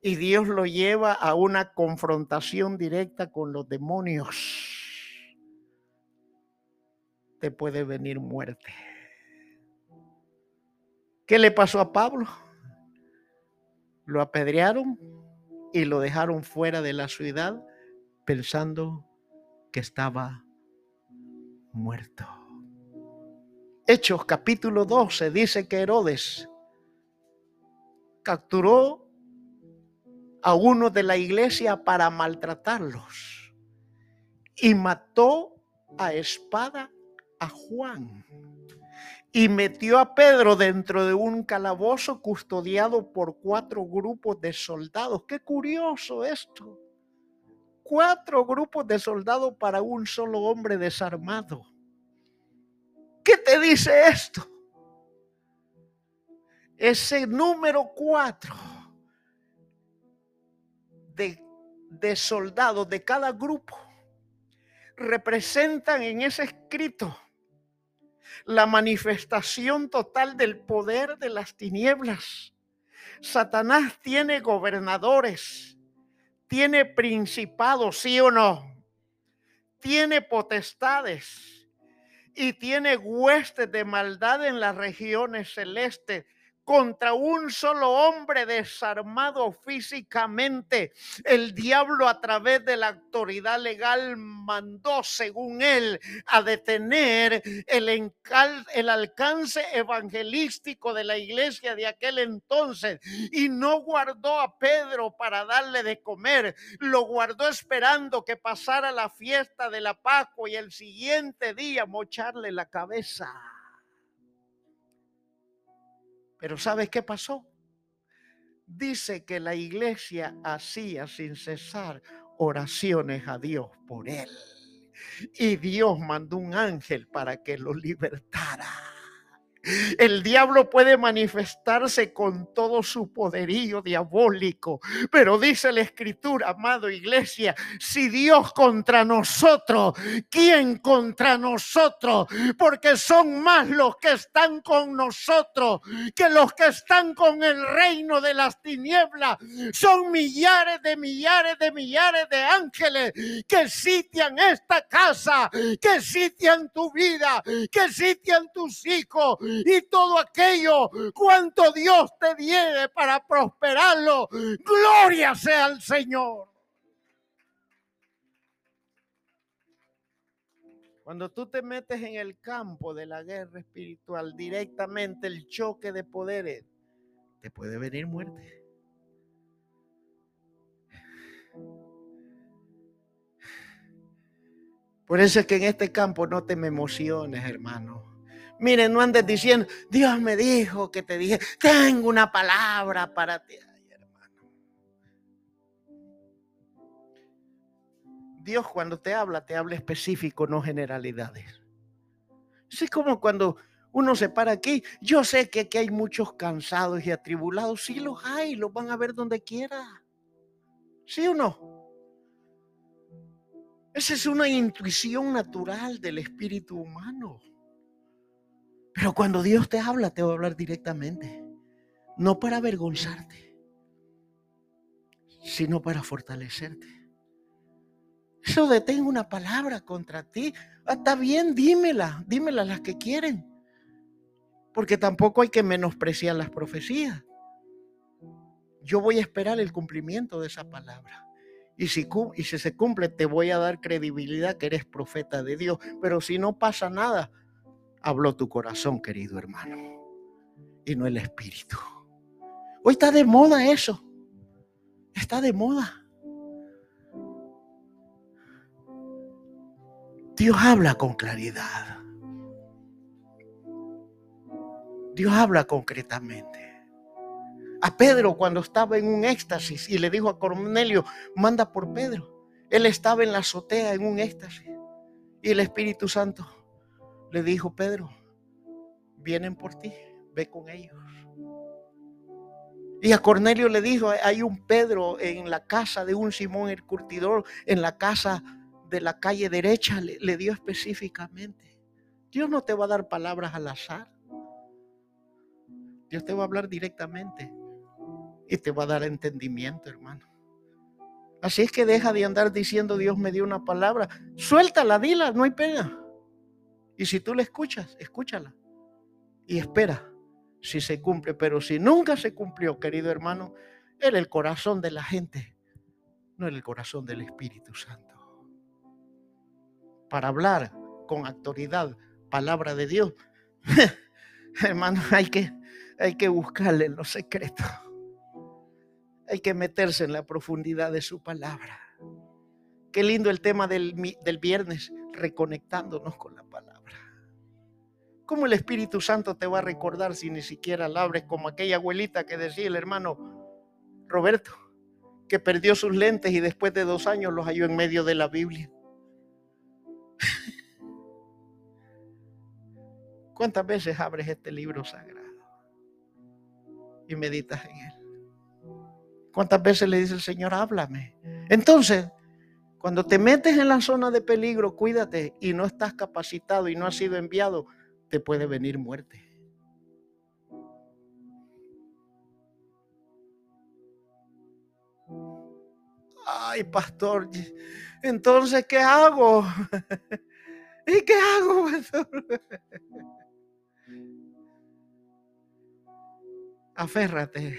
S1: Y Dios lo lleva a una confrontación directa con los demonios. Te puede venir muerte. ¿Qué le pasó a Pablo? Lo apedrearon y lo dejaron fuera de la ciudad pensando que estaba muerto. Hechos capítulo 12 dice que Herodes capturó a uno de la iglesia para maltratarlos y mató a espada a Juan y metió a Pedro dentro de un calabozo custodiado por cuatro grupos de soldados. Qué curioso esto cuatro grupos de soldados para un solo hombre desarmado. ¿Qué te dice esto? Ese número cuatro de, de soldados de cada grupo representan en ese escrito la manifestación total del poder de las tinieblas. Satanás tiene gobernadores, tiene principados, sí o no. Tiene potestades y tiene huestes de maldad en las regiones celestes. Contra un solo hombre desarmado físicamente. El diablo a través de la autoridad legal mandó, según él, a detener el, el alcance evangelístico de la iglesia de aquel entonces y no guardó a Pedro para darle de comer, lo guardó esperando que pasara la fiesta de la Pascua y el siguiente día mocharle la cabeza. Pero ¿sabes qué pasó? Dice que la iglesia hacía sin cesar oraciones a Dios por él. Y Dios mandó un ángel para que lo libertara. El diablo puede manifestarse con todo su poderío diabólico, pero dice la escritura, amado iglesia, si Dios contra nosotros, ¿quién contra nosotros? Porque son más los que están con nosotros que los que están con el reino de las tinieblas. Son millares de millares de millares de ángeles que sitian esta casa, que sitian tu vida, que sitian tus hijos y todo aquello cuanto Dios te diere para prosperarlo. Gloria sea al Señor. Cuando tú te metes en el campo de la guerra espiritual, directamente el choque de poderes, te puede venir muerte. Por eso es que en este campo no te me emociones, hermano. Miren, no andes diciendo, Dios me dijo que te dije, tengo una palabra para ti. hermano. Dios cuando te habla, te habla específico, no generalidades. Es como cuando uno se para aquí. Yo sé que aquí hay muchos cansados y atribulados. Sí los hay, los van a ver donde quiera. ¿Sí o no? Esa es una intuición natural del espíritu humano. Pero cuando Dios te habla, te va a hablar directamente. No para avergonzarte, sino para fortalecerte. Eso de tengo una palabra contra ti. Ah, está bien, dímela, dímela las que quieren. Porque tampoco hay que menospreciar las profecías. Yo voy a esperar el cumplimiento de esa palabra. Y si, y si se cumple, te voy a dar credibilidad que eres profeta de Dios. Pero si no pasa nada, habló tu corazón, querido hermano, y no el espíritu. Hoy está de moda eso. Está de moda. Dios habla con claridad. Dios habla concretamente. A Pedro cuando estaba en un éxtasis y le dijo a Cornelio, manda por Pedro. Él estaba en la azotea en un éxtasis. Y el Espíritu Santo le dijo Pedro, vienen por ti, ve con ellos. Y a Cornelio le dijo, hay un Pedro en la casa de un Simón el curtidor, en la casa de la calle derecha, le, dio específicamente. Dios no te va a dar palabras al azar. Dios te va a hablar directamente y te va a dar entendimiento, hermano. Así es que deja de andar diciendo Dios me dio una palabra. Suéltala, dila, no hay pena. Y si tú la escuchas, escúchala y espera si se cumple. Pero si nunca se cumplió, querido hermano, era el corazón de la gente, no era el corazón del Espíritu Santo. Para hablar con autoridad palabra de Dios, [laughs] hermano, hay que, hay que buscarle en lo secreto. Hay que meterse en la profundidad de su palabra. Qué lindo el tema del, del viernes, reconectándonos con la palabra. ¿Cómo el Espíritu Santo te va a recordar si ni siquiera la abres como aquella abuelita que decía el hermano Roberto, que perdió sus lentes y después de dos años los halló en medio de la Biblia? [laughs] ¿Cuántas veces abres este libro sagrado y meditas en él? ¿Cuántas veces le dice el Señor, háblame? Entonces, cuando te metes en la zona de peligro, cuídate y no estás capacitado y no has sido enviado te puede venir muerte. Ay, pastor, entonces, ¿qué hago? [laughs] ¿Y qué hago, pastor? [laughs] Aférrate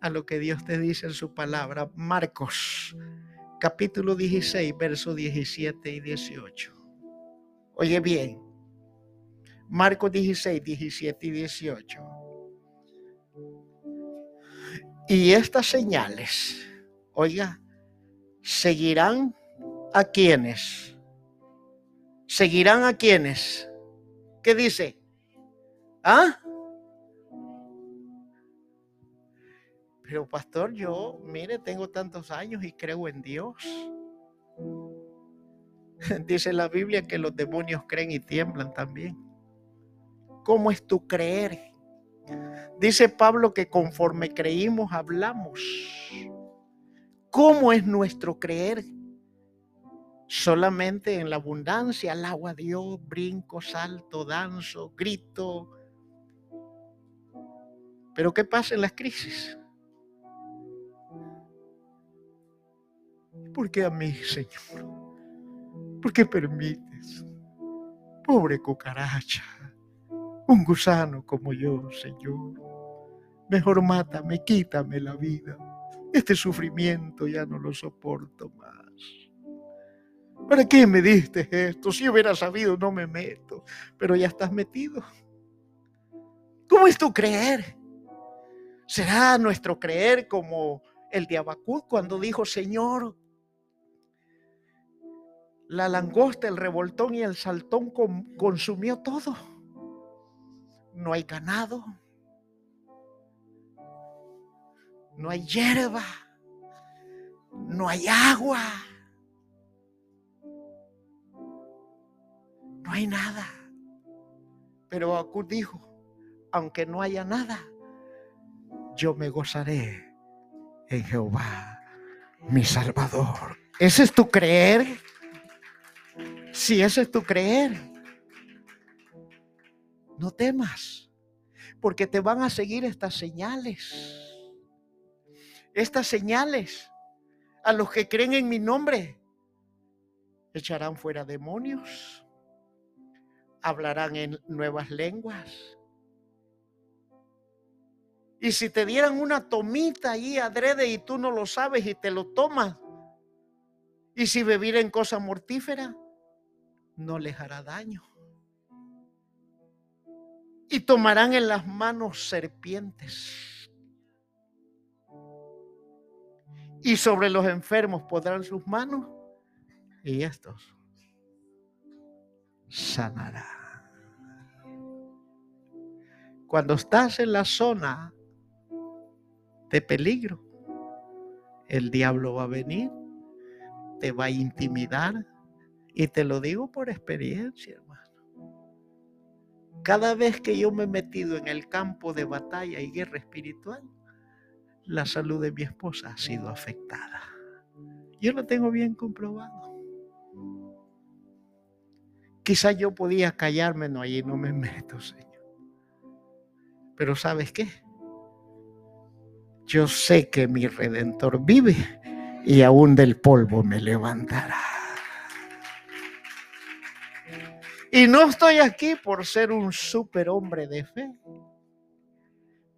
S1: a lo que Dios te dice en su palabra. Marcos, capítulo 16, versos 17 y 18. Oye bien, Marcos 16, 17 y 18. Y estas señales, oiga, seguirán a quienes. Seguirán a quienes. ¿Qué dice? ¿Ah? Pero pastor, yo, mire, tengo tantos años y creo en Dios. [laughs] Dice la Biblia que los demonios creen y tiemblan también. ¿Cómo es tu creer? Dice Pablo que conforme creímos hablamos. ¿Cómo es nuestro creer? Solamente en la abundancia, al agua Dios, brinco, salto, danzo, grito. Pero ¿qué pasa en las crisis? ¿Por qué a mí, Señor? ¿Por qué permites? Pobre cucaracha, un gusano como yo, Señor. Mejor mátame, quítame la vida. Este sufrimiento ya no lo soporto más. ¿Para qué me diste esto? Si hubiera sabido, no me meto. Pero ya estás metido. ¿Cómo es tu creer? ¿Será nuestro creer como el de Abacud cuando dijo, Señor, la langosta, el revoltón y el saltón consumió todo. No hay ganado. No hay hierba. No hay agua. No hay nada. Pero Acud dijo, aunque no haya nada, yo me gozaré en Jehová, mi Salvador. ¿Ese es tu creer? Si ese es tu creer, no temas, porque te van a seguir estas señales. Estas señales a los que creen en mi nombre echarán fuera demonios, hablarán en nuevas lenguas. Y si te dieran una tomita ahí adrede y tú no lo sabes y te lo tomas, y si en cosa mortífera, no les hará daño. Y tomarán en las manos serpientes. Y sobre los enfermos podrán sus manos. Y estos sanarán. Cuando estás en la zona de peligro, el diablo va a venir, te va a intimidar, y te lo digo por experiencia, hermano. Cada vez que yo me he metido en el campo de batalla y guerra espiritual, la salud de mi esposa ha sido afectada. Yo lo tengo bien comprobado. Quizá yo podía callarme, no, allí no me [laughs] meto, Señor. Pero ¿sabes qué? Yo sé que mi redentor vive y aún del polvo me levantará. Y no estoy aquí por ser un superhombre de fe.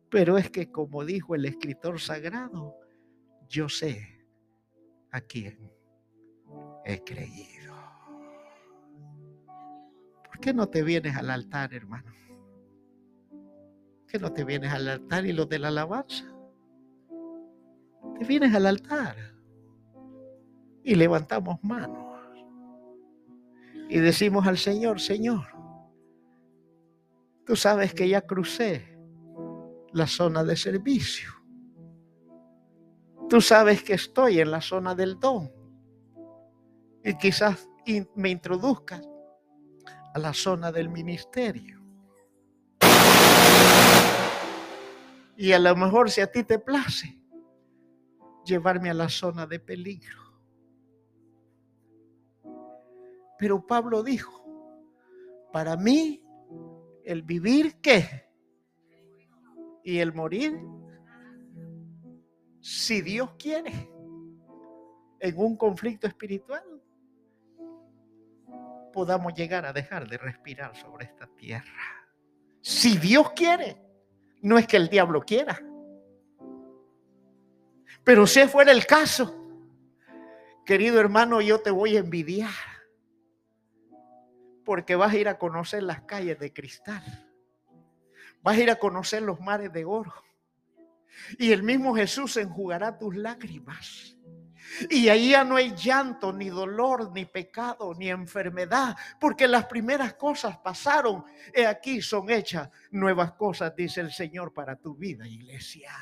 S1: Pero es que como dijo el escritor sagrado, yo sé a quién he creído. ¿Por qué no te vienes al altar, hermano? ¿Por qué no te vienes al altar y los de la alabanza? Te vienes al altar y levantamos manos y decimos al Señor, Señor, tú sabes que ya crucé la zona de servicio. Tú sabes que estoy en la zona del don. Y quizás me introduzcas a la zona del ministerio. Y a lo mejor si a ti te place, llevarme a la zona de peligro. Pero Pablo dijo, para mí el vivir qué? Y el morir, si Dios quiere, en un conflicto espiritual, podamos llegar a dejar de respirar sobre esta tierra. Si Dios quiere, no es que el diablo quiera. Pero si fuera el caso, querido hermano, yo te voy a envidiar. Porque vas a ir a conocer las calles de cristal. Vas a ir a conocer los mares de oro. Y el mismo Jesús enjugará tus lágrimas. Y ahí ya no hay llanto, ni dolor, ni pecado, ni enfermedad, porque las primeras cosas pasaron. He aquí son hechas nuevas cosas, dice el Señor, para tu vida, iglesia.